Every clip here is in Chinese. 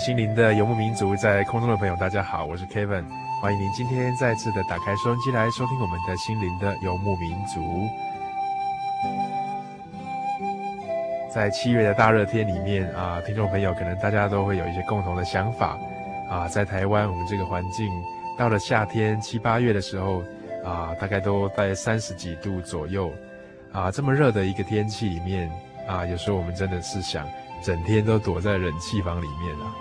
心灵的游牧民族，在空中的朋友，大家好，我是 Kevin，欢迎您今天再次的打开收音机来收听我们的心灵的游牧民族。在七月的大热天里面啊，听众朋友可能大家都会有一些共同的想法啊，在台湾我们这个环境，到了夏天七八月的时候啊，大概都在三十几度左右啊，这么热的一个天气里面啊，有时候我们真的是想。整天都躲在冷气房里面啊！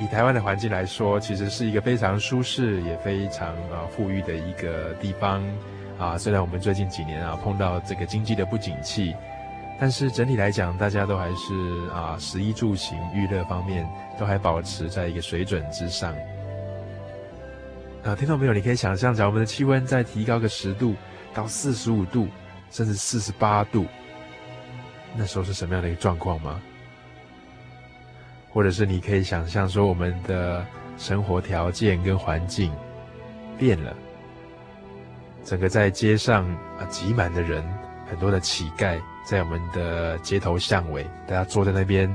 以台湾的环境来说，其实是一个非常舒适也非常啊富裕的一个地方啊。虽然我们最近几年啊碰到这个经济的不景气，但是整体来讲，大家都还是啊食衣住行娱乐方面都还保持在一个水准之上。啊，听众朋友，你可以想象，假如我们的气温再提高个十度到四十五度，甚至四十八度。那时候是什么样的一个状况吗？或者是你可以想象说，我们的生活条件跟环境变了，整个在街上啊挤满的人，很多的乞丐在我们的街头巷尾，大家坐在那边，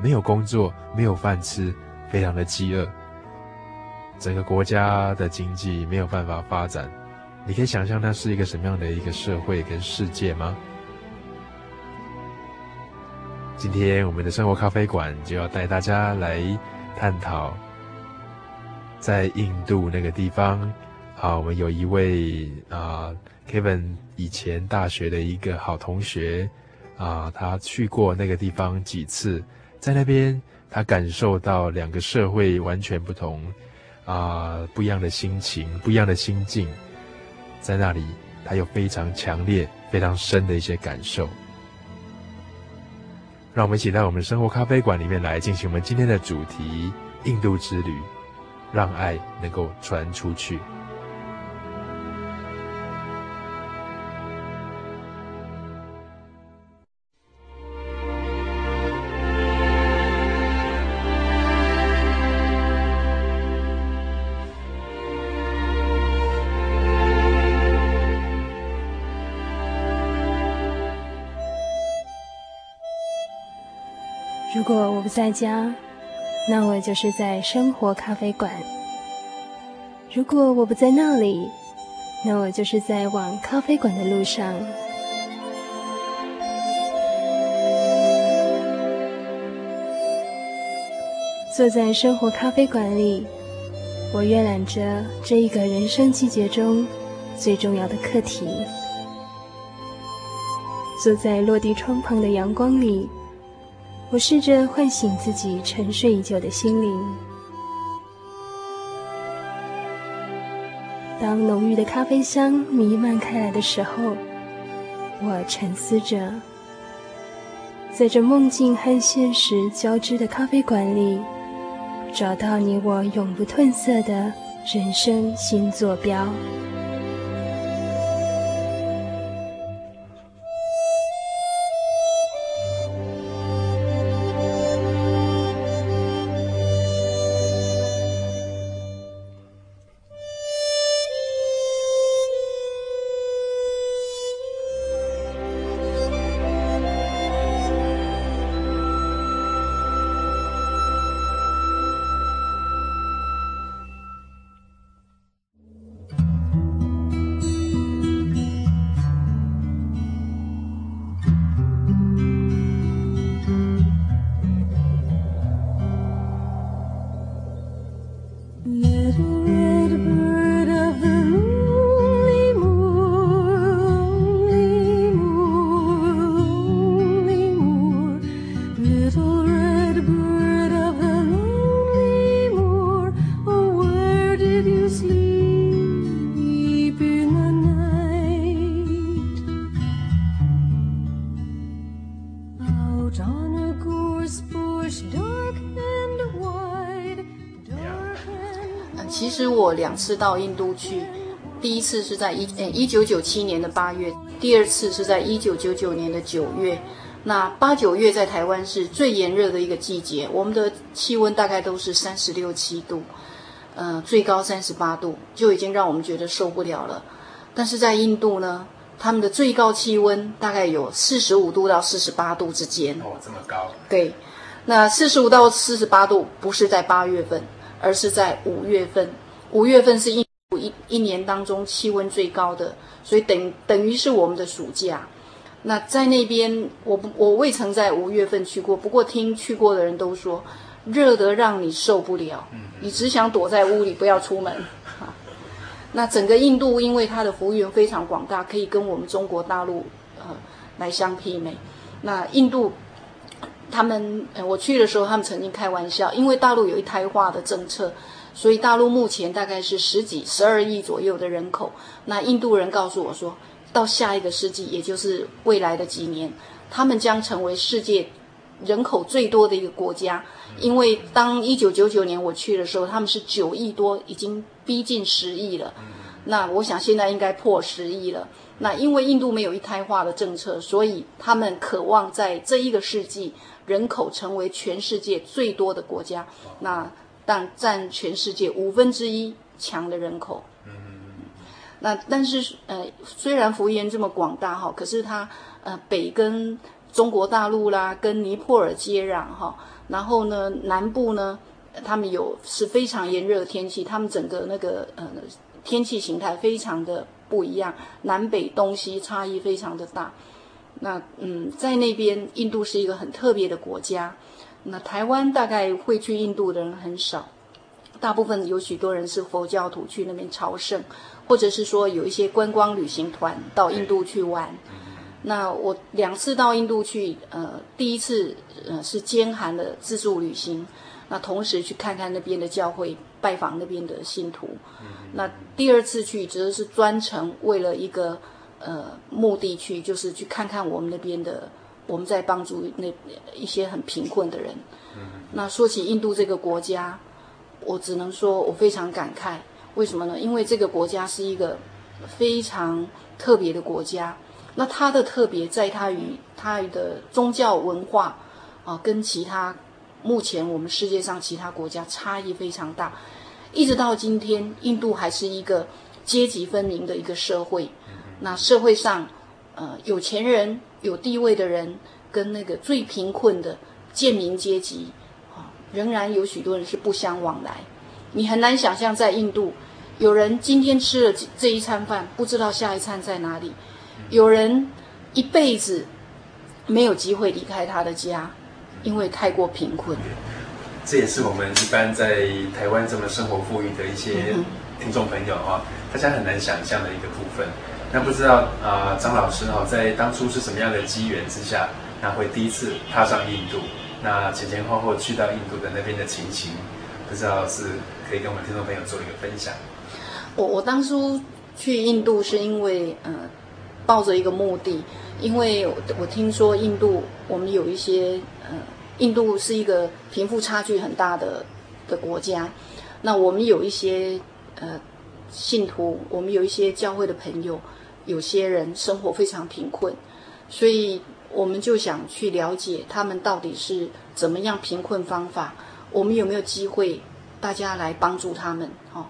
没有工作，没有饭吃，非常的饥饿，整个国家的经济没有办法发展，你可以想象那是一个什么样的一个社会跟世界吗？今天我们的生活咖啡馆就要带大家来探讨，在印度那个地方，啊，我们有一位啊，Kevin 以前大学的一个好同学啊，他去过那个地方几次，在那边他感受到两个社会完全不同啊，不一样的心情，不一样的心境，在那里他有非常强烈、非常深的一些感受。让我们一起在我们生活咖啡馆里面来进行我们今天的主题——印度之旅，让爱能够传出去。如果我不在家，那我就是在生活咖啡馆；如果我不在那里，那我就是在往咖啡馆的路上。坐在生活咖啡馆里，我阅览着这一个人生季节中最重要的课题。坐在落地窗旁的阳光里。我试着唤醒自己沉睡已久的心灵。当浓郁的咖啡香弥漫开来的时候，我沉思着，在这梦境和现实交织的咖啡馆里，找到你我永不褪色的人生新坐标。其实我两次到印度去，第一次是在一呃一九九七年的八月，第二次是在一九九九年的九月。那八九月在台湾是最炎热的一个季节，我们的气温大概都是三十六七度，呃，最高三十八度，就已经让我们觉得受不了了。但是在印度呢，他们的最高气温大概有四十五度到四十八度之间。哦，这么高？对，那四十五到四十八度不是在八月份，而是在五月份。五月份是印度一一年当中气温最高的，所以等等于是我们的暑假。那在那边，我不我未曾在五月份去过，不过听去过的人都说，热得让你受不了，你只想躲在屋里不要出门。那整个印度因为它的幅员非常广大，可以跟我们中国大陆呃来相媲美。那印度他们我去的时候，他们曾经开玩笑，因为大陆有一胎化的政策，所以大陆目前大概是十几十二亿左右的人口。那印度人告诉我说。到下一个世纪，也就是未来的几年，他们将成为世界人口最多的一个国家。因为当一九九九年我去的时候，他们是九亿多，已经逼近十亿了。那我想现在应该破十亿了。那因为印度没有一胎化的政策，所以他们渴望在这一个世纪，人口成为全世界最多的国家。那但占全世界五分之一强的人口。嗯那但是呃，虽然幅员这么广大哈，可是它呃北跟中国大陆啦，跟尼泊尔接壤哈，然后呢南部呢，他们有是非常炎热的天气，他们整个那个呃天气形态非常的不一样，南北东西差异非常的大。那嗯，在那边印度是一个很特别的国家，那台湾大概会去印度的人很少，大部分有许多人是佛教徒去那边朝圣。或者是说有一些观光旅行团到印度去玩，那我两次到印度去，呃，第一次呃是兼含的自助旅行，那同时去看看那边的教会，拜访那边的信徒。那第二次去则是专程为了一个呃目的去，就是去看看我们那边的，我们在帮助那一些很贫困的人。那说起印度这个国家，我只能说我非常感慨。为什么呢？因为这个国家是一个非常特别的国家。那它的特别在它与它的宗教文化啊，跟其他目前我们世界上其他国家差异非常大。一直到今天，印度还是一个阶级分明的一个社会。那社会上，呃，有钱人、有地位的人，跟那个最贫困的贱民阶级啊，仍然有许多人是不相往来。你很难想象，在印度，有人今天吃了这一餐饭，不知道下一餐在哪里；有人一辈子没有机会离开他的家，因为太过贫困。这也是我们一般在台湾这么生活富裕的一些听众朋友啊，大家很难想象的一个部分。那不知道啊，张老师哈，在当初是什么样的机缘之下，那会第一次踏上印度？那前前后后去到印度的那边的情形，不知道是。可以跟我们听众朋友做一个分享。我我当初去印度是因为呃，抱着一个目的，因为我，我听说印度我们有一些呃，印度是一个贫富差距很大的的国家。那我们有一些呃信徒，我们有一些教会的朋友，有些人生活非常贫困，所以我们就想去了解他们到底是怎么样贫困方法，我们有没有机会？大家来帮助他们，哦，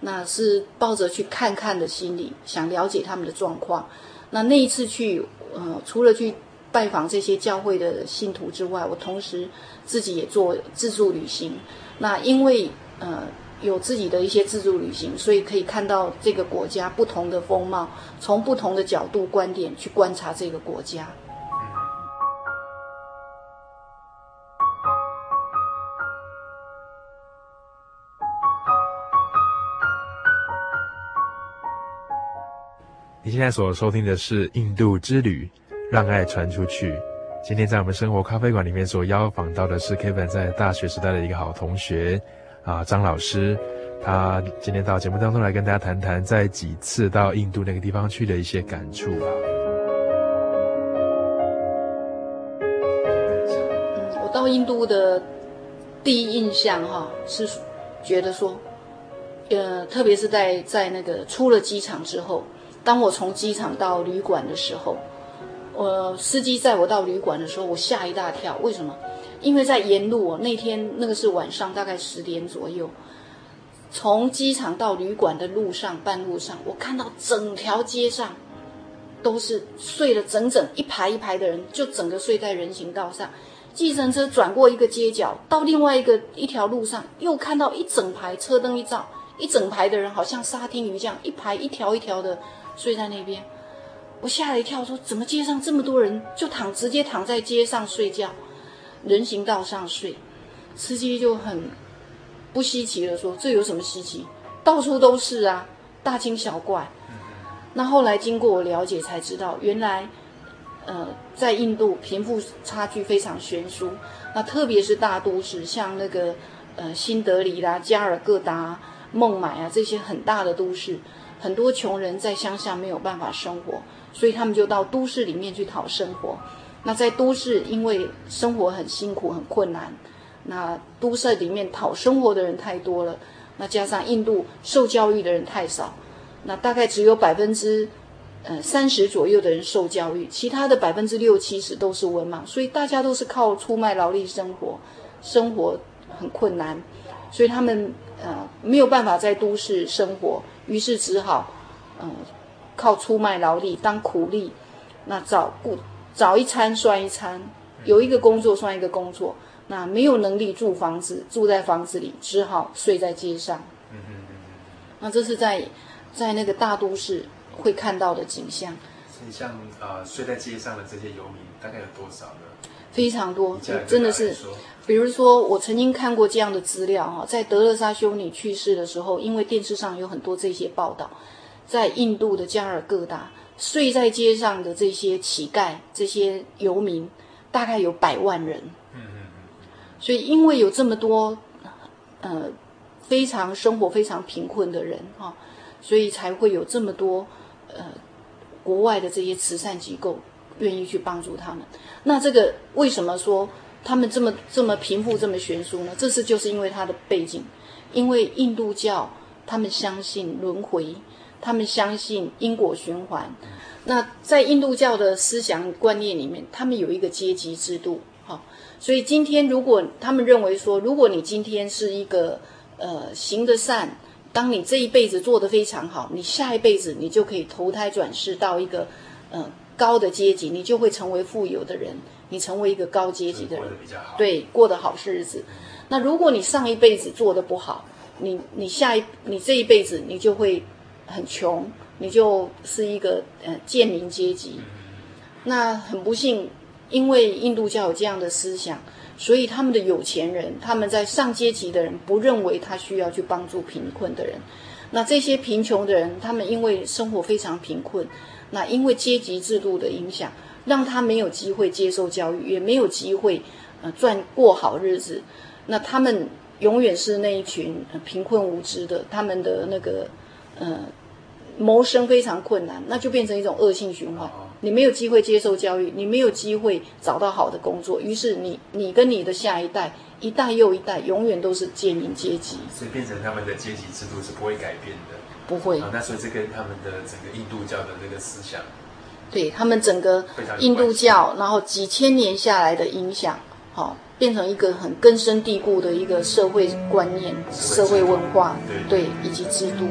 那是抱着去看看的心理，想了解他们的状况。那那一次去，呃，除了去拜访这些教会的信徒之外，我同时自己也做自助旅行。那因为呃有自己的一些自助旅行，所以可以看到这个国家不同的风貌，从不同的角度观点去观察这个国家。你现在所收听的是《印度之旅》，让爱传出去。今天在我们生活咖啡馆里面所邀访到的是 Kevin 在大学时代的一个好同学啊，张老师。他今天到节目当中来跟大家谈谈，在几次到印度那个地方去的一些感触啊。我到印度的第一印象哈，是觉得说，呃，特别是在在那个出了机场之后，当我从机场到旅馆的时候，我司机载我到旅馆的时候，我吓一大跳。为什么？因为在沿路，那天那个是晚上，大概十点左右。从机场到旅馆的路上，半路上，我看到整条街上都是睡了整整一排一排的人，就整个睡在人行道上。计程车转过一个街角，到另外一个一条路上，又看到一整排车灯一照，一整排的人好像沙丁鱼这样，一排一条一条的睡在那边。我吓了一跳，说：怎么街上这么多人，就躺直接躺在街上睡觉，人行道上睡？司机就很。不稀奇了，说这有什么稀奇？到处都是啊，大惊小怪。那后来经过我了解才知道，原来，呃，在印度贫富差距非常悬殊。那特别是大都市，像那个呃新德里啦、加尔各答、孟买啊这些很大的都市，很多穷人在乡下没有办法生活，所以他们就到都市里面去讨生活。那在都市，因为生活很辛苦、很困难。那都市里面讨生活的人太多了，那加上印度受教育的人太少，那大概只有百分之呃三十左右的人受教育，其他的百分之六七十都是文盲，所以大家都是靠出卖劳力生活，生活很困难，所以他们呃没有办法在都市生活，于是只好嗯、靠出卖劳力当苦力，那找雇找一餐算一餐，有一个工作算一个工作。那没有能力住房子，住在房子里，只好睡在街上。嗯嗯嗯。那这是在在那个大都市会看到的景象。像呃睡在街上的这些游民，大概有多少呢？非常多，真的是。比如说，我曾经看过这样的资料哈，在德勒莎修女去世的时候，因为电视上有很多这些报道，在印度的加尔各答睡在街上的这些乞丐、这些游民，大概有百万人嗯嗯。所以，因为有这么多，呃，非常生活非常贫困的人哈，所以才会有这么多，呃，国外的这些慈善机构愿意去帮助他们。那这个为什么说他们这么这么贫富这么悬殊呢？这是就是因为他的背景，因为印度教他们相信轮回，他们相信因果循环。那在印度教的思想观念里面，他们有一个阶级制度。所以今天，如果他们认为说，如果你今天是一个呃行得善，当你这一辈子做得非常好，你下一辈子你就可以投胎转世到一个呃高的阶级，你就会成为富有的人，你成为一个高阶级的人。对，过得好日子。那如果你上一辈子做得不好，你你下一你这一辈子你就会很穷，你就是一个呃贱民阶级。那很不幸。因为印度教有这样的思想，所以他们的有钱人，他们在上阶级的人不认为他需要去帮助贫困的人。那这些贫穷的人，他们因为生活非常贫困，那因为阶级制度的影响，让他没有机会接受教育，也没有机会呃赚过好日子。那他们永远是那一群贫困无知的，他们的那个呃谋生非常困难，那就变成一种恶性循环。你没有机会接受教育，你没有机会找到好的工作，于是你你跟你的下一代一代又一代永远都是贱民阶级，所以变成他们的阶级制度是不会改变的，不会。啊，那所以这跟他们的整个印度教的那个思想，对他们整个印度教，然后几千年下来的影响，好，变成一个很根深蒂固的一个社会观念、社会文化，对，对，以及制度。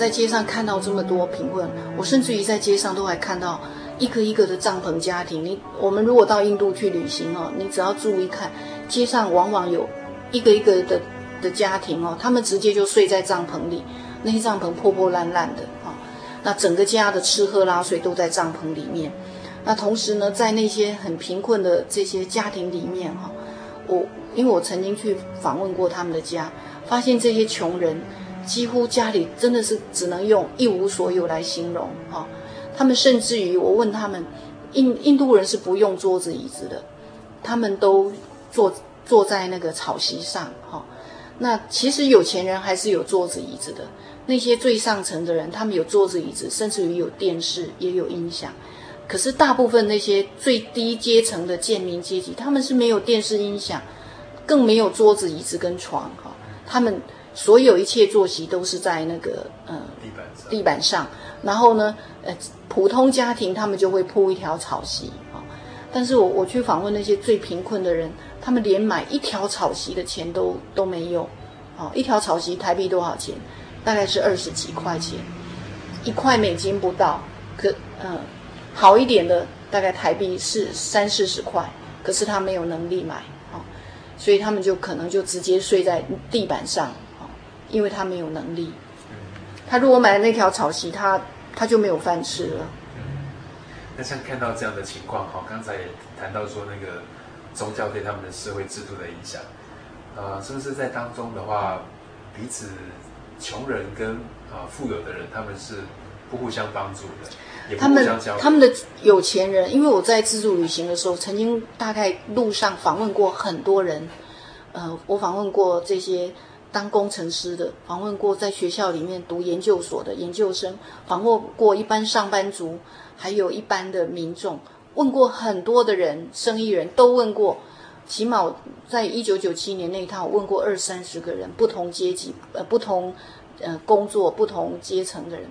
在街上看到这么多贫困，我甚至于在街上都还看到一个一个的帐篷家庭。你我们如果到印度去旅行哦，你只要注意看，街上往往有一个一个的的家庭哦，他们直接就睡在帐篷里，那些帐篷破破烂烂的哈、那整个家的吃喝拉睡都在帐篷里面。那同时呢，在那些很贫困的这些家庭里面哈、我因为我曾经去访问过他们的家。发现这些穷人几乎家里真的是只能用一无所有来形容哈。他们甚至于我问他们，印印度人是不用桌子椅子的，他们都坐坐在那个草席上哈。那其实有钱人还是有桌子椅子的，那些最上层的人，他们有桌子椅子，甚至于有电视也有音响。可是大部分那些最低阶层的贱民阶级，他们是没有电视音响，更没有桌子椅子跟床哈。他们所有一切坐席都是在那个呃地板上，地板上。然后呢，呃，普通家庭他们就会铺一条草席啊。但是我我去访问那些最贫困的人，他们连买一条草席的钱都都没有。哦，一条草席台币多少钱？大概是二十几块钱，一块美金不到。可嗯。呃好一点的大概台币是三四十块，可是他没有能力买啊，所以他们就可能就直接睡在地板上啊，因为他没有能力。他如果买了那条草席，他他就没有饭吃了。那像看到这样的情况，哈，刚才也谈到说那个宗教对他们的社会制度的影响，呃，是不是在当中的话，彼此穷人跟啊富有的人，他们是不互相帮助的？他们他们的有钱人，因为我在自助旅行的时候，曾经大概路上访问过很多人，呃，我访问过这些当工程师的，访问过在学校里面读研究所的研究生，访问过一般上班族，还有一般的民众，问过很多的人，生意人都问过，起码在一九九七年那一趟，我问过二三十个人，不同阶级呃不同呃工作不同阶层的人。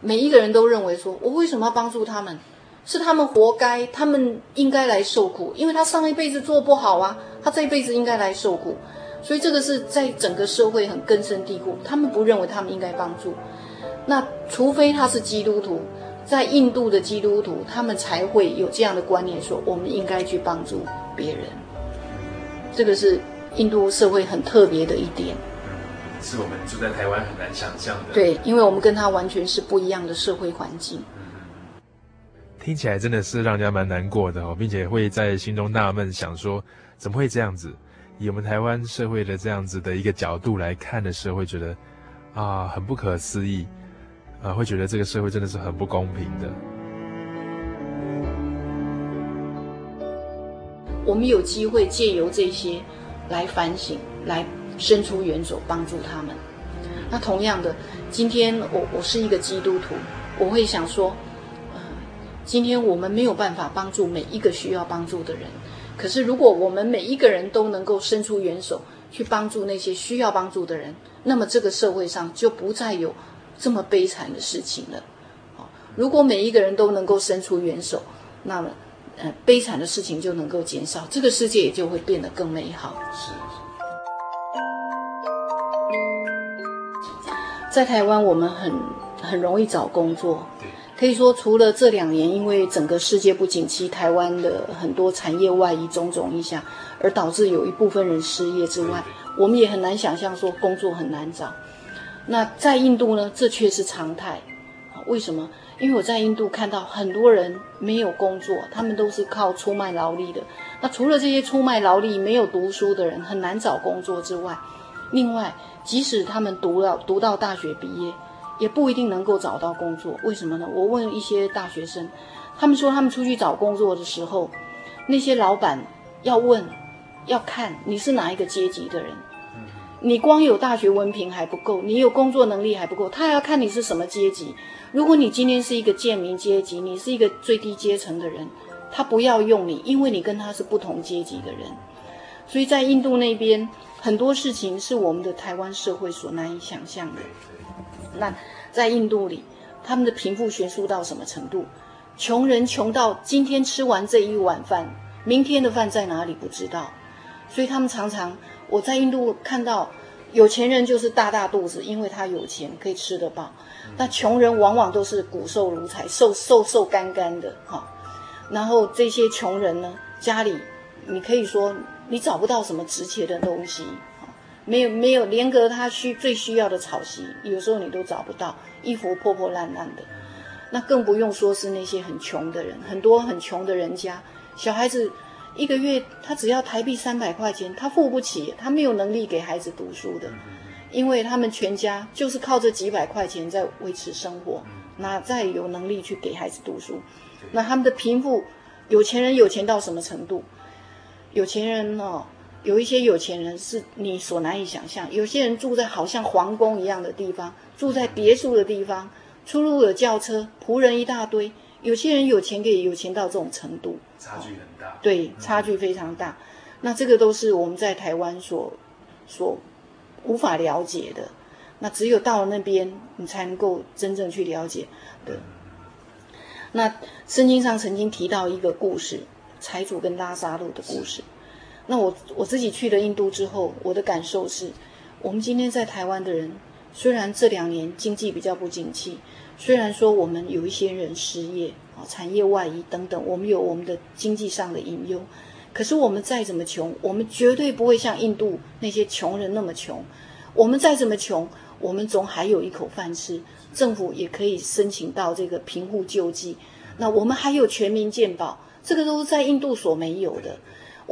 每一个人都认为说，我为什么要帮助他们？是他们活该，他们应该来受苦，因为他上一辈子做不好啊，他这一辈子应该来受苦。所以这个是在整个社会很根深蒂固，他们不认为他们应该帮助。那除非他是基督徒，在印度的基督徒，他们才会有这样的观念，说我们应该去帮助别人。这个是印度社会很特别的一点。是我们住在台湾很难想象的。对，因为我们跟他完全是不一样的社会环境。嗯，听起来真的是让人家蛮难过的哦，并且会在心中纳闷，想说怎么会这样子？以我们台湾社会的这样子的一个角度来看的时候，会觉得啊很不可思议，啊会觉得这个社会真的是很不公平的。我们有机会借由这些来反省，来。伸出援手帮助他们。那同样的，今天我我是一个基督徒，我会想说，呃，今天我们没有办法帮助每一个需要帮助的人。可是如果我们每一个人都能够伸出援手去帮助那些需要帮助的人，那么这个社会上就不再有这么悲惨的事情了。如果每一个人都能够伸出援手，那么呃，悲惨的事情就能够减少，这个世界也就会变得更美好。是。在台湾，我们很很容易找工作。可以说，除了这两年因为整个世界不景气，台湾的很多产业外移种种影响，而导致有一部分人失业之外，我们也很难想象说工作很难找。那在印度呢，这却是常态。为什么？因为我在印度看到很多人没有工作，他们都是靠出卖劳力的。那除了这些出卖劳力、没有读书的人很难找工作之外，另外，即使他们读了读到大学毕业，也不一定能够找到工作。为什么呢？我问一些大学生，他们说他们出去找工作的时候，那些老板要问，要看你是哪一个阶级的人。你光有大学文凭还不够，你有工作能力还不够，他还要看你是什么阶级。如果你今天是一个贱民阶级，你是一个最低阶层的人，他不要用你，因为你跟他是不同阶级的人。所以在印度那边。很多事情是我们的台湾社会所难以想象的。那在印度里，他们的贫富悬殊到什么程度？穷人穷到今天吃完这一碗饭，明天的饭在哪里不知道。所以他们常常，我在印度看到，有钱人就是大大肚子，因为他有钱可以吃得饱。那穷人往往都是骨瘦如柴，瘦瘦瘦干干的哈。然后这些穷人呢，家里你可以说。你找不到什么值钱的东西，没有没有，连个他需最需要的草席，有时候你都找不到，衣服破破烂烂的，那更不用说是那些很穷的人，很多很穷的人家，小孩子一个月他只要台币三百块钱，他付不起，他没有能力给孩子读书的，因为他们全家就是靠这几百块钱在维持生活，哪再有能力去给孩子读书？那他们的贫富，有钱人有钱到什么程度？有钱人哦，有一些有钱人是你所难以想象，有些人住在好像皇宫一样的地方，住在别墅的地方，出入有轿车，仆人一大堆。有些人有钱可以有钱到这种程度，差距很大。对，差距非常大。那这个都是我们在台湾所所无法了解的。那只有到了那边，你才能够真正去了解。对。那圣经上曾经提到一个故事，财主跟拉萨路的故事。那我我自己去了印度之后，我的感受是，我们今天在台湾的人，虽然这两年经济比较不景气。虽然说我们有一些人失业啊，产业外移等等，我们有我们的经济上的隐忧，可是我们再怎么穷，我们绝对不会像印度那些穷人那么穷。我们再怎么穷，我们总还有一口饭吃，政府也可以申请到这个贫户救济。那我们还有全民健保，这个都是在印度所没有的。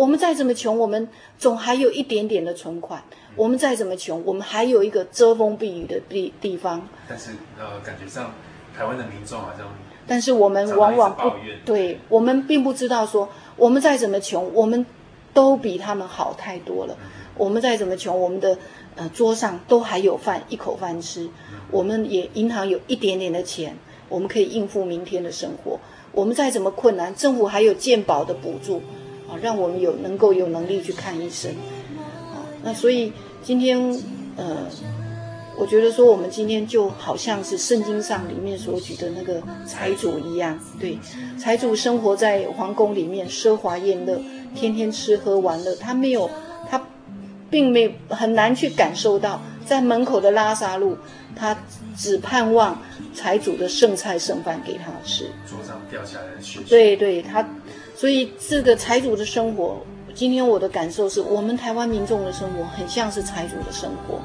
我们再怎么穷，我们总还有一点点的存款。我们再怎么穷，我们还有一个遮风避雨的地地方。但是呃，感觉上台湾的民众好像，但是我们往往不对，我们并不知道说，我们再怎么穷，我们都比他们好太多了。嗯、我们再怎么穷，我们的呃桌上都还有饭，一口饭吃。嗯、我们也银行有一点点的钱，我们可以应付明天的生活。我们再怎么困难，政府还有健保的补助。啊，让我们有能够有能力去看医生，啊，那所以今天，呃，我觉得说我们今天就好像是圣经上里面所举的那个财主一样，对，财主生活在皇宫里面奢华宴乐，天天吃喝玩乐，他没有，他并没很难去感受到在门口的拉萨路，他只盼望财主的剩菜剩饭给他吃，桌上掉下来的血，对对，他。所以，这个财主的生活，今天我的感受是我们台湾民众的生活，很像是财主的生活。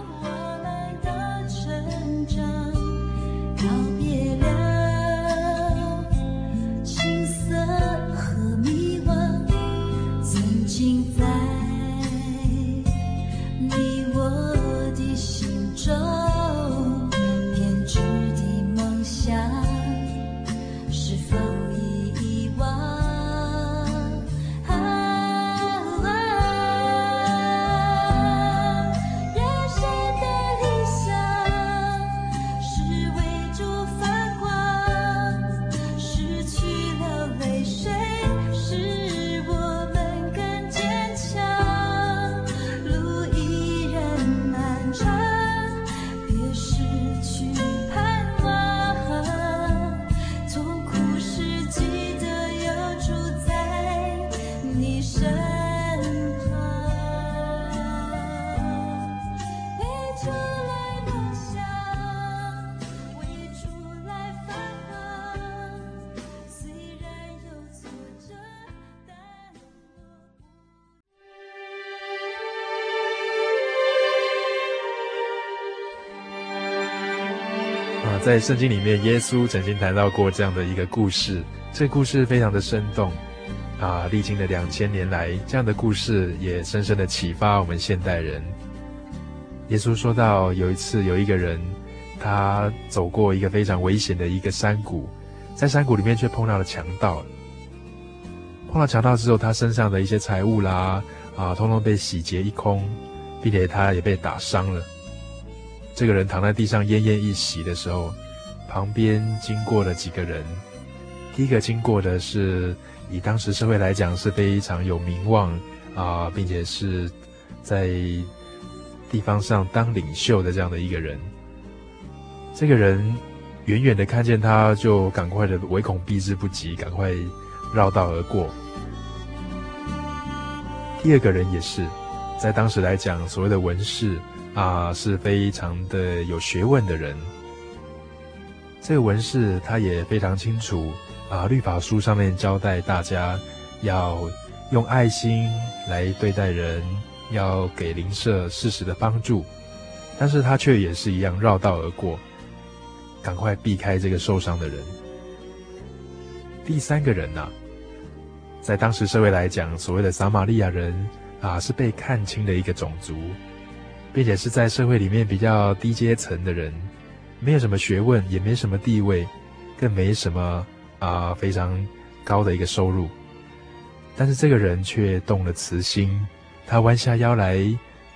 在圣经里面，耶稣曾经谈到过这样的一个故事，这故事非常的生动，啊，历经了两千年来，这样的故事也深深的启发我们现代人。耶稣说到，有一次有一个人，他走过一个非常危险的一个山谷，在山谷里面却碰到了强盗，碰到强盗之后，他身上的一些财物啦，啊，通通被洗劫一空，并且他也被打伤了。这个人躺在地上奄奄一息的时候，旁边经过了几个人。第一个经过的是以当时社会来讲是非常有名望啊、并且是在地方上当领袖的这样的一个人。这个人远远的看见他，就赶快的唯恐避之不及，赶快绕道而过。第二个人也是，在当时来讲，所谓的文士。啊，是非常的有学问的人。这个文士他也非常清楚啊，律法书上面交代大家要用爱心来对待人，要给邻舍适时的帮助。但是他却也是一样绕道而过，赶快避开这个受伤的人。第三个人呢，在当时社会来讲，所谓的撒玛利亚人啊，是被看轻的一个种族。并且是在社会里面比较低阶层的人，没有什么学问，也没什么地位，更没什么啊、非常高的一个收入。但是这个人却动了慈心，他弯下腰来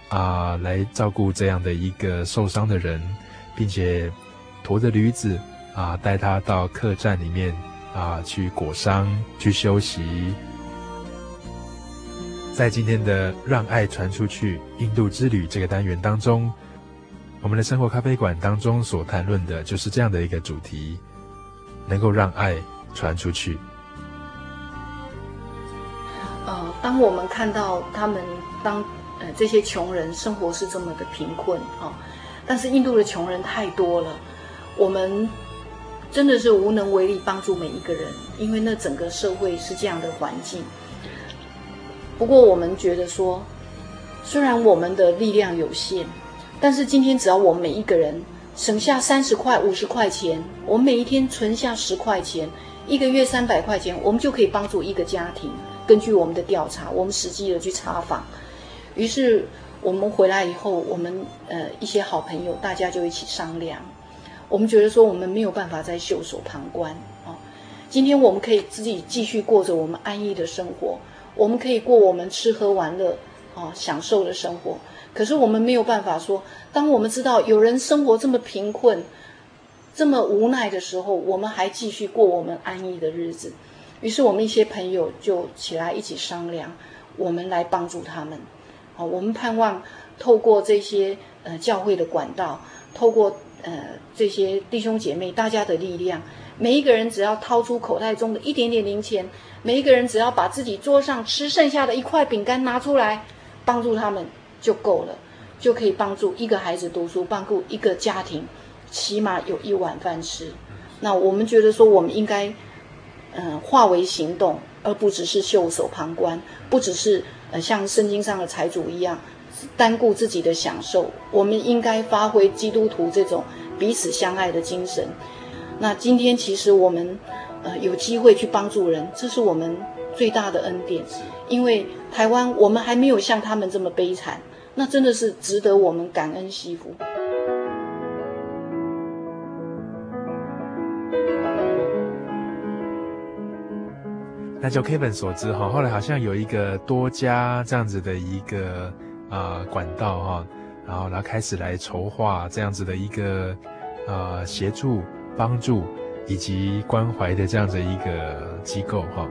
啊、来照顾这样的一个受伤的人，并且驮着驴子啊、带他到客栈里面啊、去裹伤、去休息。在今天的“让爱传出去”印度之旅这个单元当中，我们的生活咖啡馆当中所谈论的就是这样的一个主题：能够让爱传出去。呃当我们看到他们当呃这些穷人生活是这么的贫困啊，但是印度的穷人太多了，我们真的是无能为力帮助每一个人，因为那整个社会是这样的环境。不过我们觉得说，虽然我们的力量有限，但是今天只要我们每一个人省下三十块、五十块钱，我们每一天存下十块钱，一个月三百块钱，我们就可以帮助一个家庭。根据我们的调查，我们实际的去查访，于是我们回来以后，我们呃一些好朋友，大家就一起商量。我们觉得说，我们没有办法再袖手旁观啊。今天我们可以自己继续过着我们安逸的生活，我们可以过我们吃喝玩乐啊享受的生活。可是我们没有办法说，当我们知道有人生活这么贫困、这么无奈的时候，我们还继续过我们安逸的日子。于是我们一些朋友就起来一起商量，我们来帮助他们。好，我们盼望透过这些呃教会的管道，透过呃这些弟兄姐妹大家的力量，每一个人只要掏出口袋中的一点点零钱，每一个人只要把自己桌上吃剩下的一块饼干拿出来，帮助他们就够了，就可以帮助一个孩子读书，帮助一个家庭起码有一碗饭吃。那我们觉得说，我们应该。嗯，化为行动，而不只是袖手旁观，不只是呃像圣经上的财主一样单顾自己的享受。我们应该发挥基督徒这种彼此相爱的精神。那今天其实我们呃有机会去帮助人，这是我们最大的恩典。因为台湾我们还没有像他们这么悲惨，那真的是值得我们感恩惜福。那就 Kevin 所知哈，后来好像有一个多家这样子的一个啊、管道哈，然后然后开始来筹划这样子的一个呃协助、帮助以及关怀的这样子一个机构哈。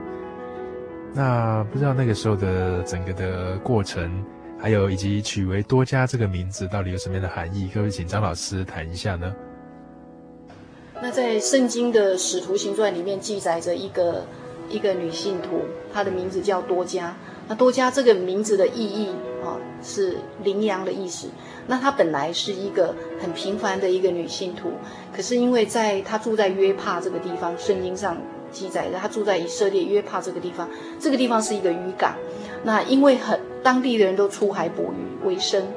那不知道那个时候的整个的过程，还有以及取为多加这个名字到底有什么样的含义？各位请张老师谈一下呢？那在圣经的使徒行传里面记载着一个。一个女信徒，她的名字叫多加。那多加这个名字的意义啊，是羚羊的意思。那她本来是一个很平凡的一个女信徒，可是因为在她住在约帕这个地方，圣经上记载着，她住在以色列约帕这个地方，这个地方是一个渔港。那因为很当地的人都出海捕鱼为生，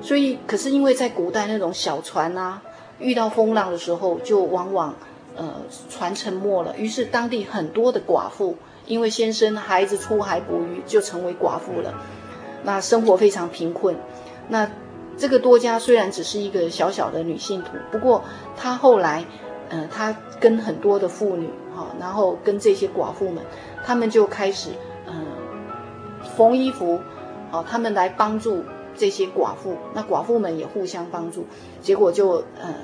所以可是因为在古代那种小船啊，遇到风浪的时候，就往往。呃，船沉没了，于是当地很多的寡妇，因为先生孩子出海捕鱼，就成为寡妇了。那生活非常贫困。那这个多加虽然只是一个小小的女信徒，不过她后来，呃，她跟很多的妇女，哈、然后跟这些寡妇们，他们就开始，嗯、呃，缝衣服，哦，他们来帮助这些寡妇。那寡妇们也互相帮助，结果就，呃，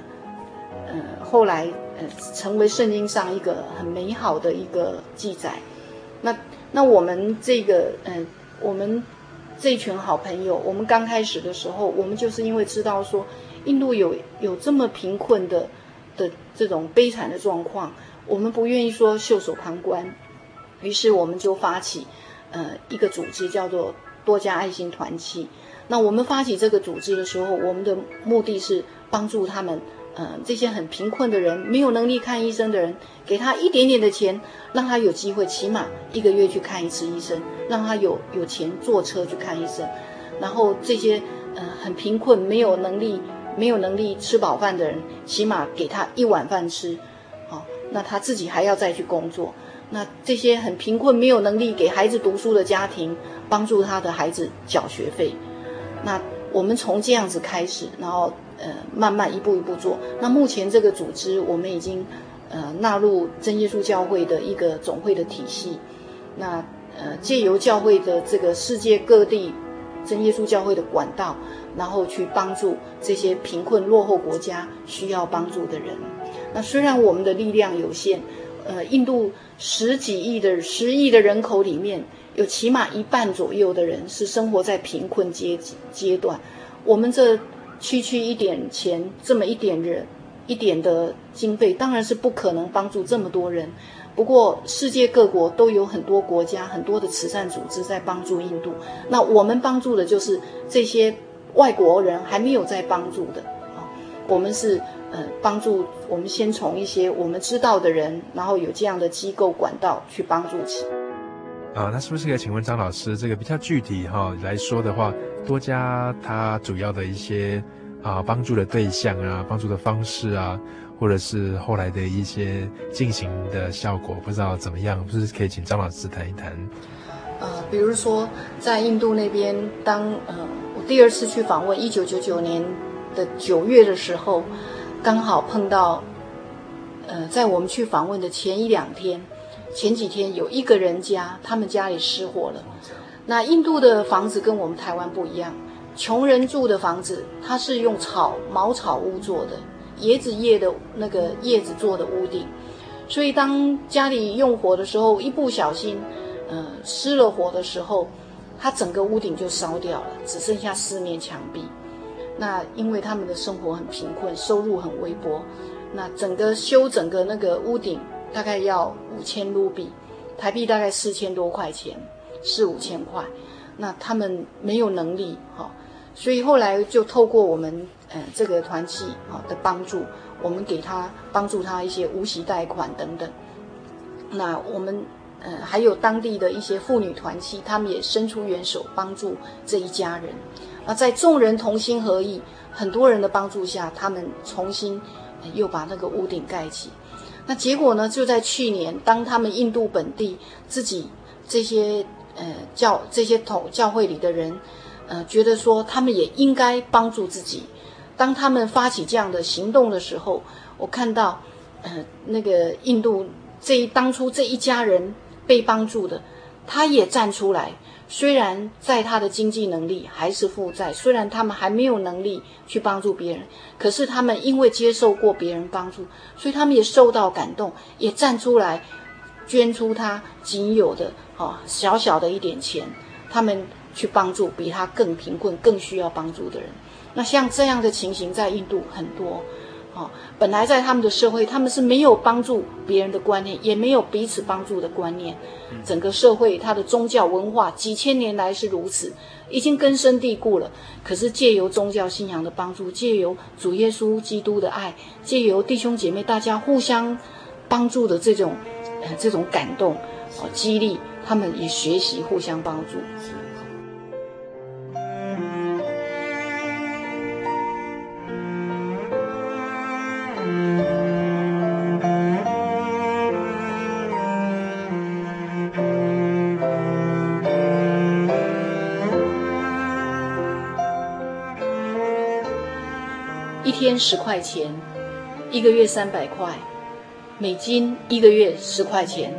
呃，后来。呃，成为圣经上一个很美好的一个记载。那那我们这个，嗯、呃，我们这群好朋友，我们刚开始的时候，我们就是因为知道说，印度有有这么贫困的的这种悲惨的状况，我们不愿意说袖手旁观，于是我们就发起，呃，一个组织叫做多加爱心团契。那我们发起这个组织的时候，我们的目的是帮助他们。嗯、这些很贫困的人，没有能力看医生的人，给他一点点的钱，让他有机会起码一个月去看一次医生，让他有有钱坐车去看医生。然后这些呃很贫困、没有能力、没有能力吃饱饭的人，起码给他一碗饭吃。好、那他自己还要再去工作。那这些很贫困、没有能力给孩子读书的家庭，帮助他的孩子缴学费。那我们从这样子开始，然后呃慢慢一步一步做。那目前这个组织我们已经呃纳入真耶稣教会的一个总会的体系。那呃借由教会的这个世界各地真耶稣教会的管道，然后去帮助这些贫困落后国家需要帮助的人。那虽然我们的力量有限，呃，印度十几亿的十亿的人口里面，有起码一半左右的人是生活在贫困阶阶段，我们这区区一点钱，这么一点人，一点的经费，当然是不可能帮助这么多人。不过，世界各国都有很多国家、很多的慈善组织在帮助印度。那我们帮助的就是这些外国人还没有在帮助的啊。我们是呃帮助我们先从一些我们知道的人，然后有这样的机构管道去帮助起。啊，那是不是可以请问张老师，这个比较具体哈、来说的话，多加他主要的一些啊帮助的对象啊，帮助的方式啊，或者是后来的一些进行的效果，不知道怎么样，是不是可以请张老师谈一谈？呃，比如说在印度那边，当呃我第二次去访问，一九九九年的九月的时候，刚好碰到，呃，在我们去访问的前一两天。前几天有一个人家，他们家里失火了。那印度的房子跟我们台湾不一样，穷人住的房子，它是用草茅草屋做的，椰子叶的那个叶子做的屋顶。所以当家里用火的时候，一不小心，呃，失了火的时候，它整个屋顶就烧掉了，只剩下四面墙壁。那因为他们的生活很贫困，收入很微薄，那整个修整个那个屋顶。大概要五千卢比，台币大概四千多块钱，四五千块。那他们没有能力哈，所以后来就透过我们呃这个团契啊的帮助，我们给他帮助他一些无息贷款等等。那我们呃还有当地的一些妇女团契，他们也伸出援手帮助这一家人。那在众人同心合意，很多人的帮助下，他们重新又把那个屋顶盖起。那结果呢？就在去年，当他们印度本地自己这些呃教这些统教会里的人，呃，觉得说他们也应该帮助自己。当他们发起这样的行动的时候，我看到，呃，那个印度这一当初这一家人被帮助的，他也站出来。虽然在他的经济能力还是负债，虽然他们还没有能力去帮助别人，可是他们因为接受过别人帮助，所以他们也受到感动，也站出来捐出他仅有的哦小小的一点钱，他们去帮助比他更贫困、更需要帮助的人。那像这样的情形在印度很多。哦，本来在他们的社会，他们是没有帮助别人的观念，也没有彼此帮助的观念。整个社会，它的宗教文化几千年来是如此，已经根深蒂固了。可是借由宗教信仰的帮助，借由主耶稣基督的爱，借由弟兄姐妹大家互相帮助的这种，呃，这种感动，哦，激励他们也学习互相帮助。天十块钱，一个月三百块，美金一个月十块钱。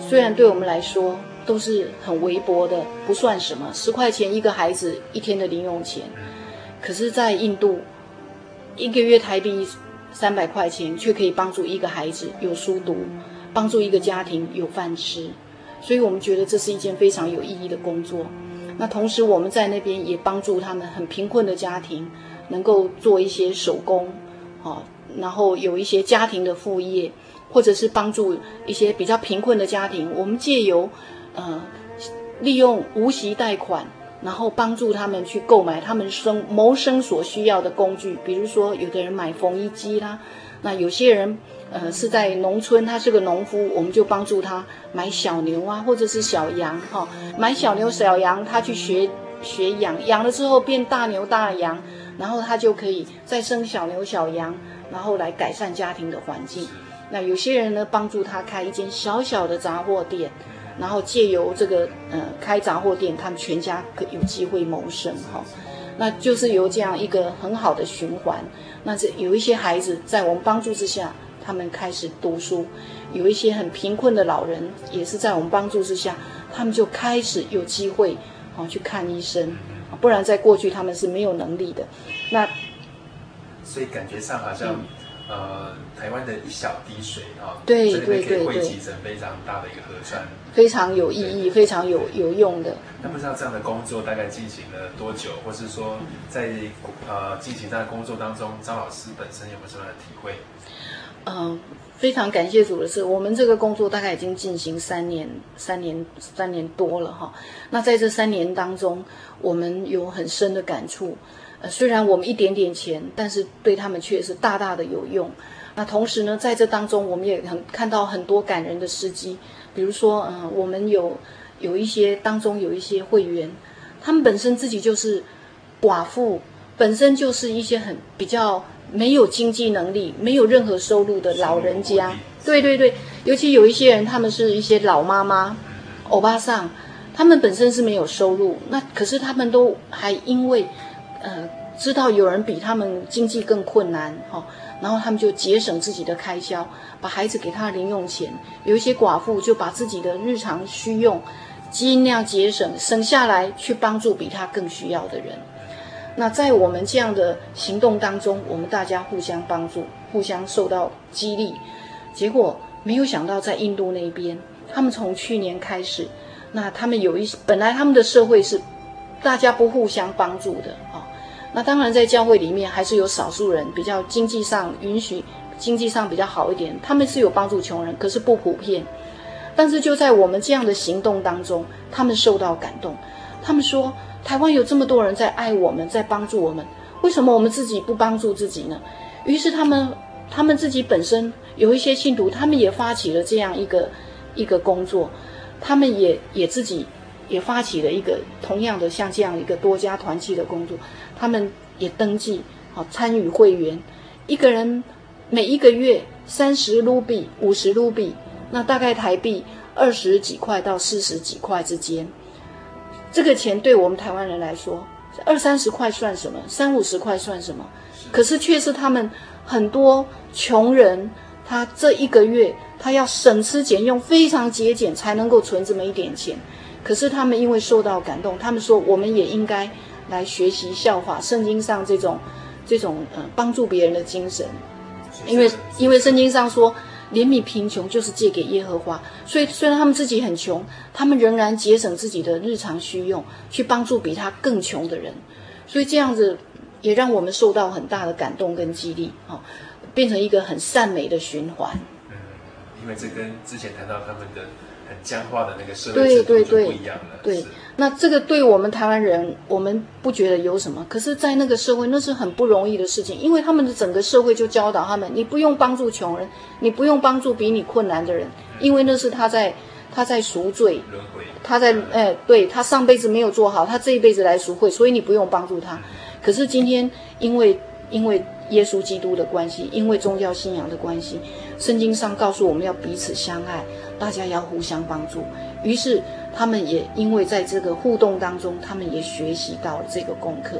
虽然对我们来说都是很微薄的，不算什么，十块钱一个孩子一天的零用钱。可是，在印度，一个月台币三百块钱，却可以帮助一个孩子有书读，帮助一个家庭有饭吃。所以我们觉得这是一件非常有意义的工作。那同时，我们在那边也帮助他们很贫困的家庭。能够做一些手工，好，然后有一些家庭的副业，或者是帮助一些比较贫困的家庭。我们借由，呃，利用无息贷款，然后帮助他们去购买他们生谋生所需要的工具。比如说，有的人买缝衣机啦，那有些人，呃，是在农村，他是个农夫，我们就帮助他买小牛啊，或者是小羊，哈，买小牛小羊，他去学学养，养了之后变大牛大羊。然后他就可以再生小牛小羊，然后来改善家庭的环境。那有些人呢，帮助他开一间小小的杂货店，然后借由这个呃开杂货店，他们全家可有机会谋生哈。那就是由这样一个很好的循环。那这有一些孩子在我们帮助之下，他们开始读书；有一些很贫困的老人，也是在我们帮助之下，他们就开始有机会啊去看医生。不然在过去他们是没有能力的。那所以感觉上好像。嗯呃，台湾的一小滴水啊，对对对对，汇集成非常大的一个河川，非常有意义，非常有有用的。那不知道这样的工作大概进行了多久，或是说在呃进行在工作当中，张老师本身有没有什么样的体会？嗯、呃，非常感谢主的是，我们这个工作大概已经进行三年、三年、三年多了哈。那在这三年当中，我们有很深的感触。呃虽然我们一点点钱，但是对他们却是大大的有用。那同时呢，在这当中，我们也很看到很多感人的事迹。比如说，嗯，我们有有一些当中有一些会员，他们本身自己就是寡妇，本身就是一些很比较没有经济能力、没有任何收入的老人家。对对对，尤其有一些人，他们是一些老妈妈、欧巴桑，他们本身是没有收入，那可是他们都还因为。呃，知道有人比他们经济更困难，哈、哦，然后他们就节省自己的开销，把孩子给他的零用钱。有一些寡妇就把自己的日常需用尽量节省，省下来去帮助比他更需要的人。那在我们这样的行动当中，我们大家互相帮助，互相受到激励。结果没有想到，在印度那边，他们从去年开始，那他们有一些本来他们的社会是大家不互相帮助的，啊、那当然，在教会里面还是有少数人比较经济上允许，经济上比较好一点，他们是有帮助穷人，可是不普遍。但是就在我们这样的行动当中，他们受到感动。他们说：“台湾有这么多人在爱我们，在帮助我们，为什么我们自己不帮助自己呢？”于是他们，他们自己本身有一些信徒，他们也发起了这样一个一个工作，他们也也自己也发起了一个同样的像这样一个多家团契的工作。他们也登记好参与会员，一个人每一个月三十卢比、五十卢比，那大概台币二十几块到四十几块之间。这个钱对我们台湾人来说，二三十块算什么？三五十块算什么？可是却是他们很多穷人，他这一个月他要省吃俭用，非常节俭才能够存这么一点钱。可是他们因为受到感动，他们说我们也应该。来学习效法圣经上这种这种呃帮助别人的精神，因为因为圣经上说怜悯贫穷就是借给耶和华，所以虽然他们自己很穷，他们仍然节省自己的日常需用去帮助比他更穷的人，所以这样子也让我们受到很大的感动跟激励哦，变成一个很善美的循环。嗯，因为这跟之前谈到他们的。很僵化的那个社会制度就不一样了。对，对，对，那这个对我们台湾人，我们不觉得有什么。可是，在那个社会，那是很不容易的事情，因为他们的整个社会就教导他们：你不用帮助穷人，你不用帮助比你困难的人，因为那是他在他在赎罪，他在哎，对他上辈子没有做好，他这一辈子来赎罪，所以你不用帮助他。可是今天，因为因为耶稣基督的关系，因为宗教信仰的关系，圣经上告诉我们要彼此相爱。大家要互相帮助，于是他们也因为在这个互动当中，他们也学习到了这个功课。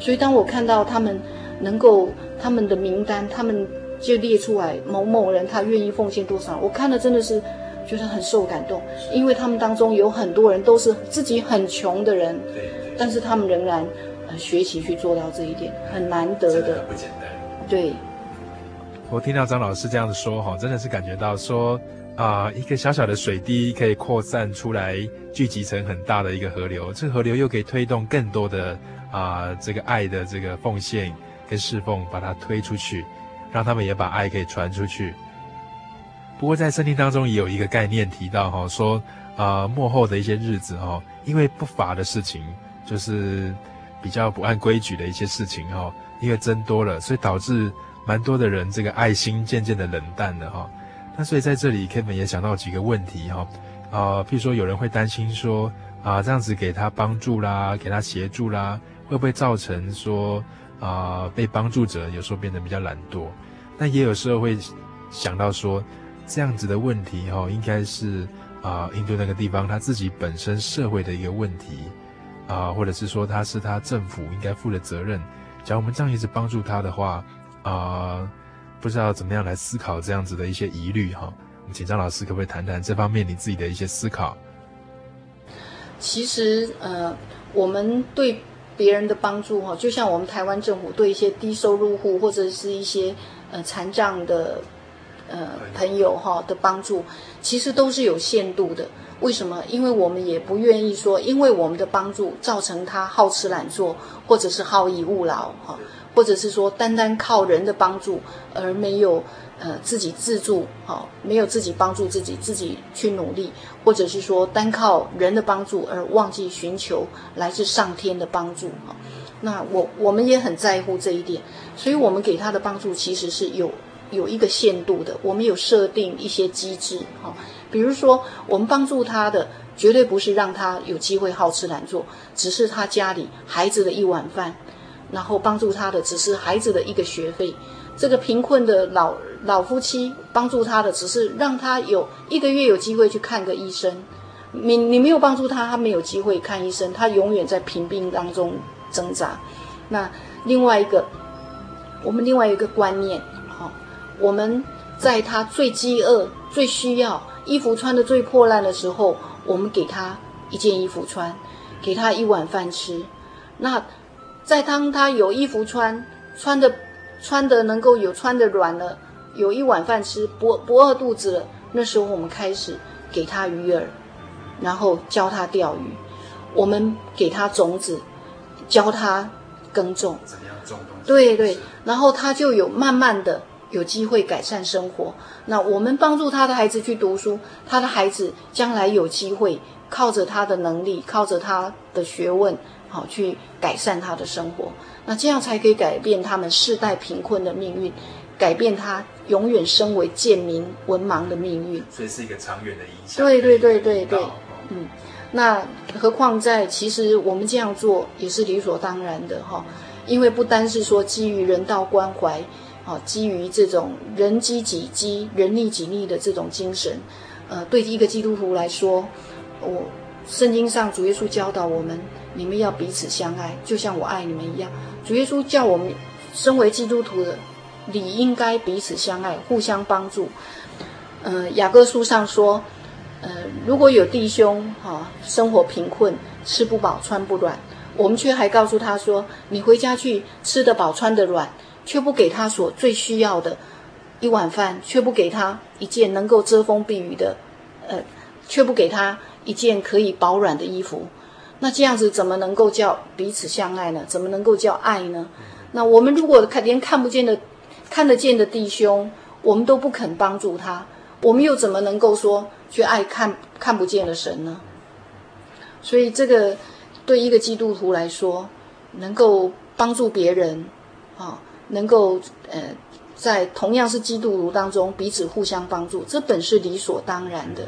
所以当我看到他们能够他们的名单，他们就列出来某某人他愿意奉献多少，我看了真的是觉得很受感动，因为他们当中有很多人都是自己很穷的人，但是他们仍然呃学习去做到这一点，很难得的，的不简单。对，我听到张老师这样子说哈，真的是感觉到说。啊、一个小小的水滴可以扩散出来，聚集成很大的一个河流。这个河流又可以推动更多的啊、呃，这个爱的这个奉献跟侍奉，把它推出去，让他们也把爱可以传出去。不过在圣经当中也有一个概念提到哈，说啊、呃，末后的一些日子哈，因为不法的事情，就是比较不按规矩的一些事情哈，因为增多了，所以导致蛮多的人这个爱心渐渐的冷淡了哈。那所以在这里，Kevin 也想到几个问题哈，啊、呃，譬如说有人会担心说，啊、这样子给他帮助啦，给他协助啦，会不会造成说，啊、被帮助者有时候变得比较懒惰？那也有时候会想到说，这样子的问题哈，应该是啊、呃，印度那个地方他自己本身社会的一个问题，啊、或者是说他是他政府应该负的责任。假如我们这样一直帮助他的话，啊、不知道怎么样来思考这样子的一些疑虑哈。我们请张老师可不可以谈谈这方面你自己的一些思考？其实呃，我们对别人的帮助哈，就像我们台湾政府对一些低收入户或者是一些呃残障的呃朋友哈的帮助，其实都是有限度的。为什么？因为我们也不愿意说，因为我们的帮助造成他好吃懒做，或者是好逸恶劳，哈，或者是说单单靠人的帮助而没有呃自己自助，哈，没有自己帮助自己，自己去努力，或者是说单靠人的帮助而忘记寻求来自上天的帮助，哈。那我我们也很在乎这一点，所以我们给他的帮助其实是有有一个限度的，我们有设定一些机制，哈。比如说，我们帮助他的绝对不是让他有机会好吃懒做，只是他家里孩子的一碗饭；然后帮助他的只是孩子的一个学费。这个贫困的老老夫妻帮助他的只是让他有一个月有机会去看个医生。你你没有帮助他，他没有机会看医生，他永远在贫病当中挣扎。那另外一个，我们另外一个观念，哈，我们在他最饥饿、最需要。衣服穿得最破烂的时候，我们给他一件衣服穿，给他一碗饭吃。那在当他有衣服穿，穿的穿的能够有穿的软了，有一碗饭吃，不不饿肚子了，那时候我们开始给他鱼饵，然后教他钓鱼。我们给他种子，教他耕种。怎么样种东西？对对，然后他就有慢慢的。有机会改善生活，那我们帮助他的孩子去读书，他的孩子将来有机会靠着他的能力，靠着他的学问，好去改善他的生活。那这样才可以改变他们世代贫困的命运，改变他永远身为贱民文盲的命运。所以是一个长远的影响。对对对对对，嗯，那何况在其实我们这样做也是理所当然的哈，因为不单是说基于人道关怀。啊，基于这种人积己积、人利己利的这种精神，呃，对一个基督徒来说，我圣经上主耶稣教导我们，你们要彼此相爱，就像我爱你们一样。主耶稣叫我们身为基督徒的，理应该彼此相爱，互相帮助。呃，雅各书上说，呃，如果有弟兄哈、生活贫困，吃不饱穿不暖，我们却还告诉他说，你回家去吃得饱穿得暖。却不给他所最需要的一碗饭，却不给他一件能够遮风避雨的，呃，却不给他一件可以保暖的衣服，那这样子怎么能够叫彼此相爱呢？怎么能够叫爱呢？那我们如果看连看不见的、看得见的弟兄，我们都不肯帮助他，我们又怎么能够说去爱看看不见的神呢？所以，这个对一个基督徒来说，能够帮助别人，啊。能够呃，在同样是基督徒当中彼此互相帮助，这本是理所当然的。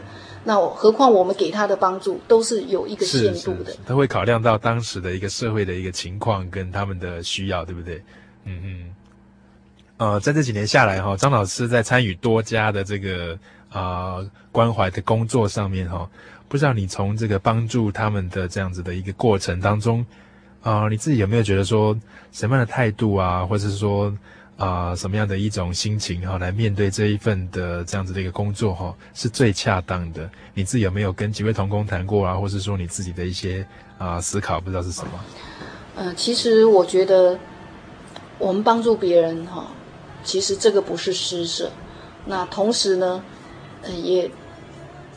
那何况我们给他的帮助都是有一个限度的，他会考量到当时的一个社会的一个情况跟他们的需要，对不对？嗯嗯。呃，在这几年下来哈，张老师在参与多家的这个啊、呃、关怀的工作上面哈，不知道你从这个帮助他们的这样子的一个过程当中。啊、呃，你自己有没有觉得说什么样的态度啊，或者是说啊、什么样的一种心情哈、来面对这一份的这样子的一个工作哈、是最恰当的？你自己有没有跟几位同工谈过啊，或是说你自己的一些啊、思考，不知道是什么？呃，其实我觉得我们帮助别人哈、其实这个不是施舍。那同时呢，呃，也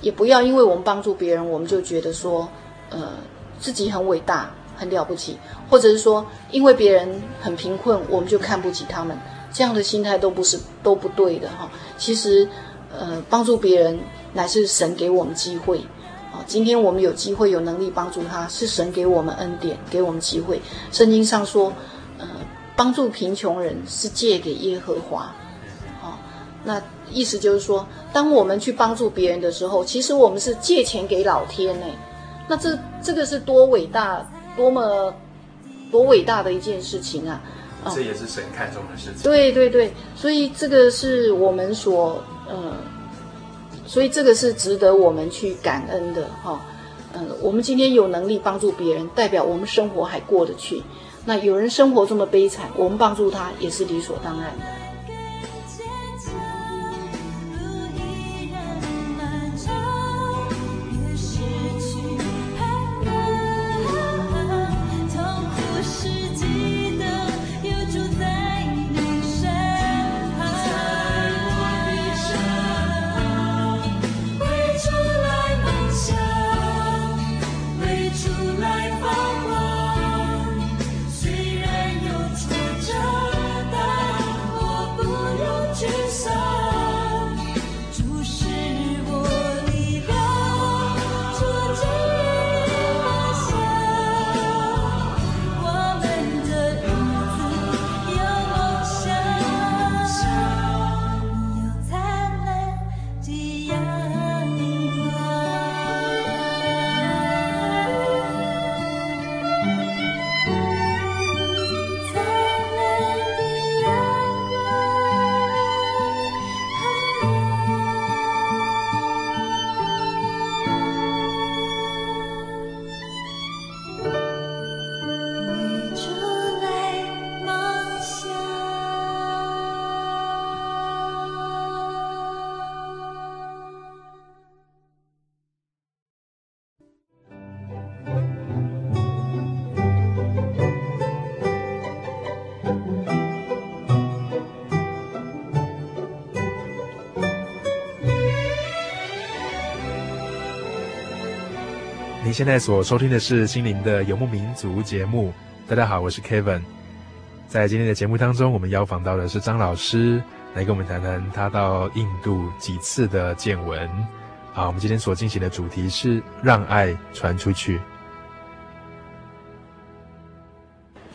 也不要因为我们帮助别人，我们就觉得说呃自己很伟大。很了不起，或者是说，因为别人很贫困，我们就看不起他们，这样的心态都不是都不对的哈。其实，呃，帮助别人乃是神给我们机会啊。今天我们有机会有能力帮助他，是神给我们恩典，给我们机会。圣经上说，呃，帮助贫穷人是借给耶和华。好，那意思就是说，当我们去帮助别人的时候，其实我们是借钱给老天呢。那这这个是多伟大！多么多伟大的一件事情啊！这也是神看重的事情。对对对，所以这个是我们所呃，所以这个是值得我们去感恩的哈。嗯，我们今天有能力帮助别人，代表我们生活还过得去。那有人生活这么悲惨，我们帮助他也是理所当然的。您现在所收听的是《心灵的游牧民族》节目。大家好，我是 Kevin。在今天的节目当中，我们邀访到的是张老师，来跟我们谈谈他到印度几次的见闻。好，我们今天所进行的主题是让爱传出去。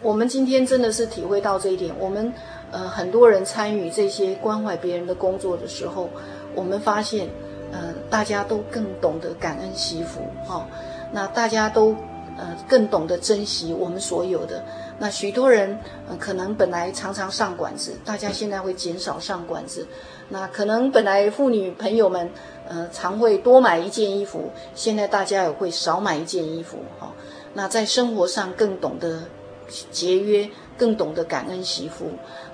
我们今天真的是体会到这一点。我们呃很多人参与这些关怀别人的工作的时候，我们发现呃大家都更懂得感恩惜福哈。那大家都呃更懂得珍惜我们所有的。那许多人呃可能本来常常上馆子，大家现在会减少上馆子。那可能本来妇女朋友们呃常会多买一件衣服，现在大家也会少买一件衣服哈、哦。那在生活上更懂得节约，更懂得感恩媳妇，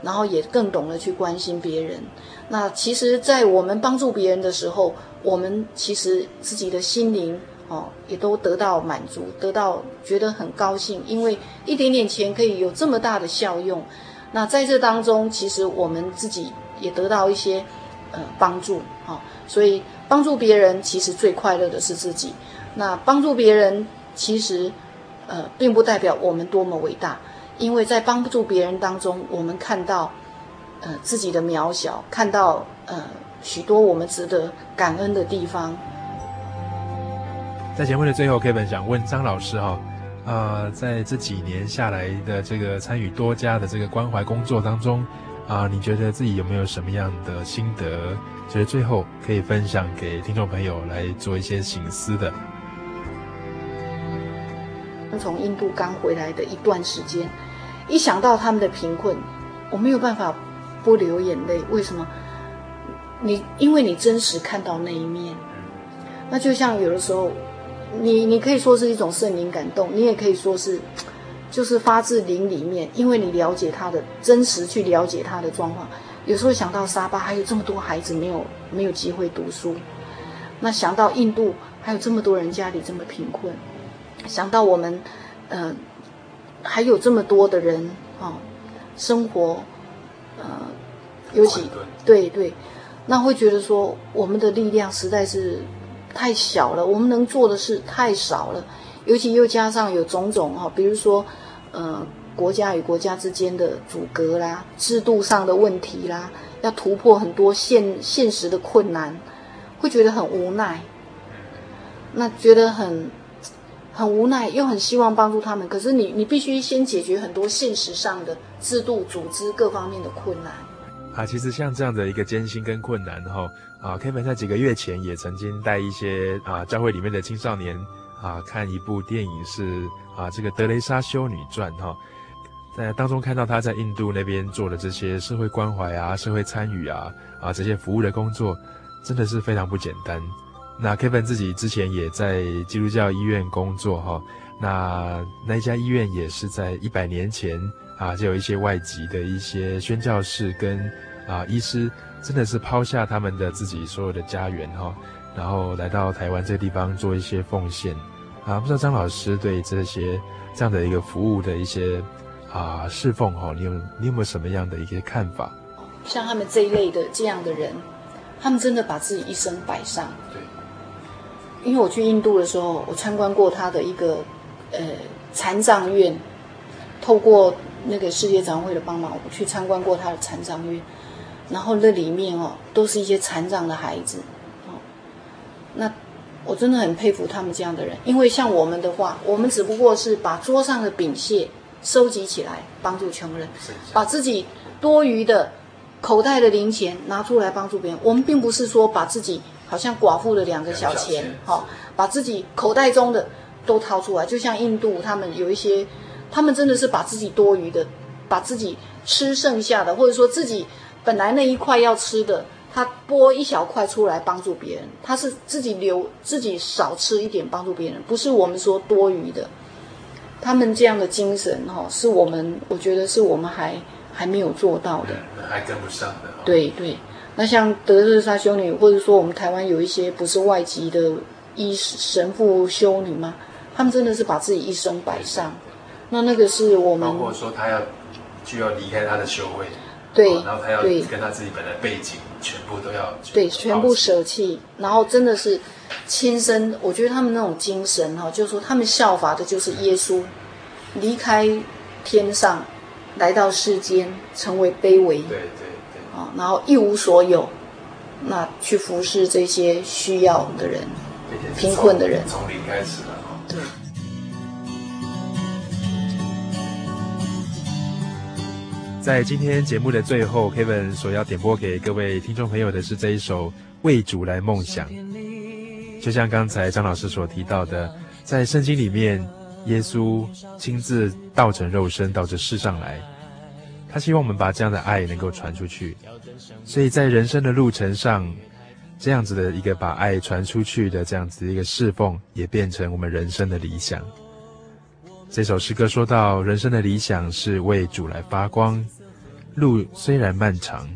然后也更懂得去关心别人。那其实，在我们帮助别人的时候，我们其实自己的心灵。哦，也都得到满足，得到觉得很高兴，因为一点点钱可以有这么大的效用。那在这当中，其实我们自己也得到一些呃帮助啊、哦。所以帮助别人，其实最快乐的是自己。那帮助别人，其实呃并不代表我们多么伟大，因为在帮助别人当中，我们看到呃自己的渺小，看到呃许多我们值得感恩的地方。在节目的最后，Kevin 想问张老师哈，啊、在这几年下来的这个参与多家的这个关怀工作当中，啊、你觉得自己有没有什么样的心得？觉得最后可以分享给听众朋友来做一些省思的。从印度刚回来的一段时间，一想到他们的贫困，我没有办法不流眼泪。为什么？你因为你真实看到那一面，那就像有的时候。你你可以说是一种圣灵感动，你也可以说是，就是发自灵里面，因为你了解他的真实，去了解他的状况。有时候想到沙巴还有这么多孩子没有没有机会读书，那想到印度还有这么多人家里这么贫困，想到我们，呃，还有这么多的人啊、哦，生活，呃，尤其对对，那会觉得说我们的力量实在是。太小了，我们能做的事太少了，尤其又加上有种种哈，比如说，呃，国家与国家之间的阻隔啦，制度上的问题啦，要突破很多现现实的困难，会觉得很无奈。那觉得很很无奈，又很希望帮助他们，可是你你必须先解决很多现实上的制度、组织各方面的困难。啊，其实像这样的一个艰辛跟困难哈。啊，Kevin 在几个月前也曾经带一些啊教会里面的青少年啊看一部电影是，啊这个德蕾莎修女传哈，在当中看到他在印度那边做的这些社会关怀啊、社会参与啊啊这些服务的工作，真的是非常不简单。那 Kevin 自己之前也在基督教医院工作哈，那那一家医院也是在一百年前啊，就有一些外籍的一些宣教士跟啊医师，真的是抛下他们的自己所有的家园哈，然后来到台湾这个地方做一些奉献啊。不知道张老师对这些这样的一个服务的一些啊侍奉哈，你有你有没有什么样的一些看法？像他们这一类的这样的人，他们真的把自己一生摆上。对。因为我去印度的时候，我参观过他的一个呃残障院，透过那个世界展会的帮忙，我去参观过他的残障院，然后那里面哦都是一些残障的孩子，哦，那我真的很佩服他们这样的人，因为像我们的话，我们只不过是把桌上的饼屑收集起来帮助穷人，把自己多余的口袋的零钱拿出来帮助别人，我们并不是说把自己。好像寡妇的两个小钱，好、哦，把自己口袋中的都掏出来，就像印度他们有一些，他们真的是把自己多余的，把自己吃剩下的，或者说自己本来那一块要吃的，他剥一小块出来帮助别人，他是自己留自己少吃一点帮助别人，不是我们说多余的。他们这样的精神，哈、哦，是我们我觉得是我们还还没有做到的，还跟不上的。对对。那像德日莎修女，或者说我们台湾有一些不是外籍的医神父修女吗？他们真的是把自己一生摆上。那那个是我们，包括说他要就要离开他的修会，对，然后他要跟他自己本来背景全部都要对全部舍弃，然后真的是亲身。我觉得他们那种精神哈，就是说他们效法的就是耶稣，离开天上来到世间，成为卑微。对对对。啊，然后一无所有，那去服侍这些需要的人、贫困的人，从零开始了。对。在今天节目的最后，Kevin 所要点播给各位听众朋友的是这一首《为主来梦想》。就像刚才张老师所提到的，在圣经里面，耶稣亲自道成肉身到这世上来。他希望我们把这样的爱能够传出去，所以在人生的路程上，这样子的一个把爱传出去的这样子的一个侍奉，也变成我们人生的理想。这首诗歌说到，人生的理想是为主来发光，路虽然漫长，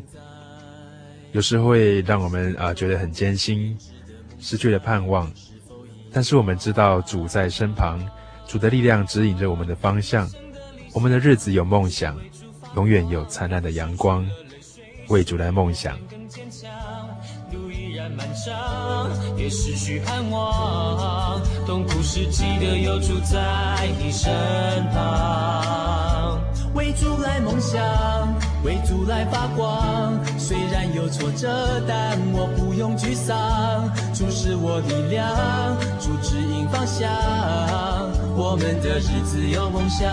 有时会让我们啊觉得很艰辛，失去了盼望，但是我们知道主在身旁，主的力量指引着我们的方向，我们的日子有梦想。永远有灿烂的阳光，为主来梦想。漫长，也失去盼望。痛苦时记得有主在你身旁。为主来梦想，为主来发光。虽然有挫折，但我不用沮丧。主是我力量，主指引方向。我们的日子有梦想。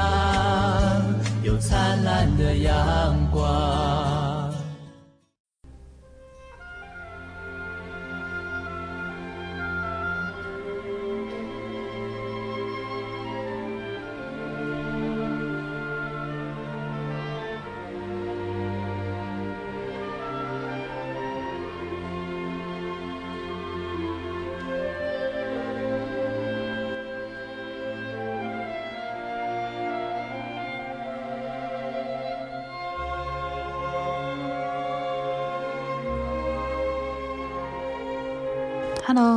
有灿烂的阳光。